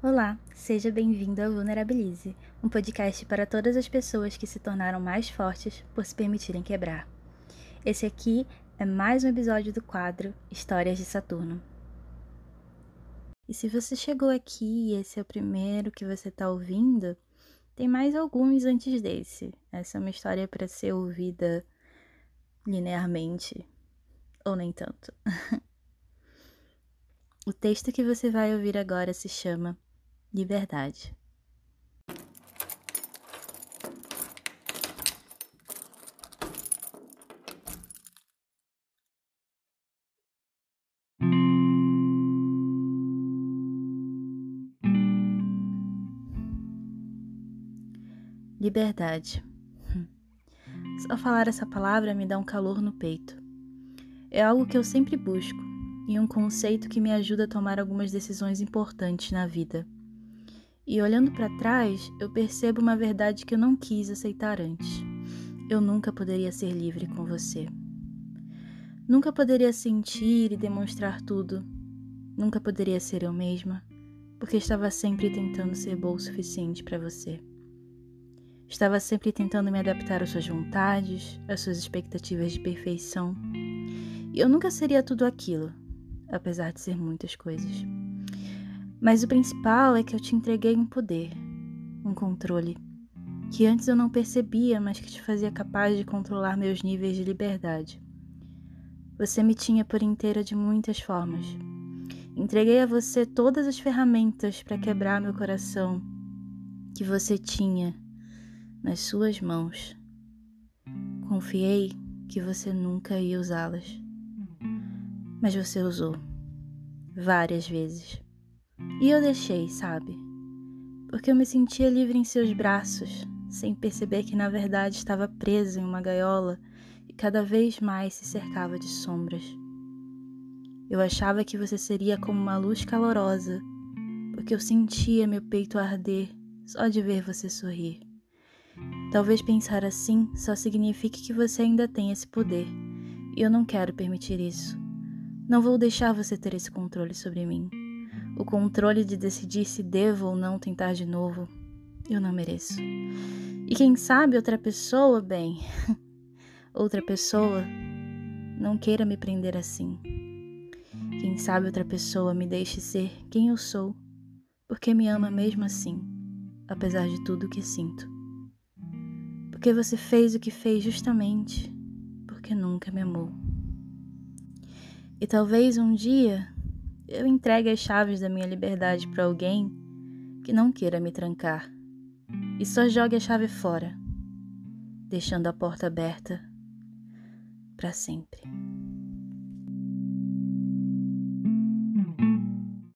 Olá, seja bem-vindo ao Vulnerabilize, um podcast para todas as pessoas que se tornaram mais fortes por se permitirem quebrar. Esse aqui é mais um episódio do quadro Histórias de Saturno. E se você chegou aqui e esse é o primeiro que você está ouvindo, tem mais alguns antes desse. Essa é uma história para ser ouvida linearmente, ou nem tanto. o texto que você vai ouvir agora se chama liberdade. Liberdade. Hum. Só falar essa palavra me dá um calor no peito. É algo que eu sempre busco e um conceito que me ajuda a tomar algumas decisões importantes na vida. E olhando para trás, eu percebo uma verdade que eu não quis aceitar antes. Eu nunca poderia ser livre com você. Nunca poderia sentir e demonstrar tudo. Nunca poderia ser eu mesma, porque estava sempre tentando ser boa o suficiente para você. Estava sempre tentando me adaptar às suas vontades, às suas expectativas de perfeição. E eu nunca seria tudo aquilo, apesar de ser muitas coisas. Mas o principal é que eu te entreguei um poder, um controle, que antes eu não percebia, mas que te fazia capaz de controlar meus níveis de liberdade. Você me tinha por inteira de muitas formas. Entreguei a você todas as ferramentas para quebrar meu coração que você tinha nas suas mãos. Confiei que você nunca ia usá-las. Mas você usou várias vezes. E eu deixei, sabe? Porque eu me sentia livre em seus braços, sem perceber que na verdade estava presa em uma gaiola e cada vez mais se cercava de sombras. Eu achava que você seria como uma luz calorosa, porque eu sentia meu peito arder só de ver você sorrir. Talvez pensar assim só signifique que você ainda tem esse poder, e eu não quero permitir isso. Não vou deixar você ter esse controle sobre mim. O controle de decidir se devo ou não tentar de novo, eu não mereço. E quem sabe outra pessoa, bem, outra pessoa não queira me prender assim. Quem sabe outra pessoa me deixe ser quem eu sou, porque me ama mesmo assim, apesar de tudo que sinto. Porque você fez o que fez justamente porque nunca me amou. E talvez um dia eu entregue as chaves da minha liberdade para alguém que não queira me trancar e só jogue a chave fora, deixando a porta aberta para sempre.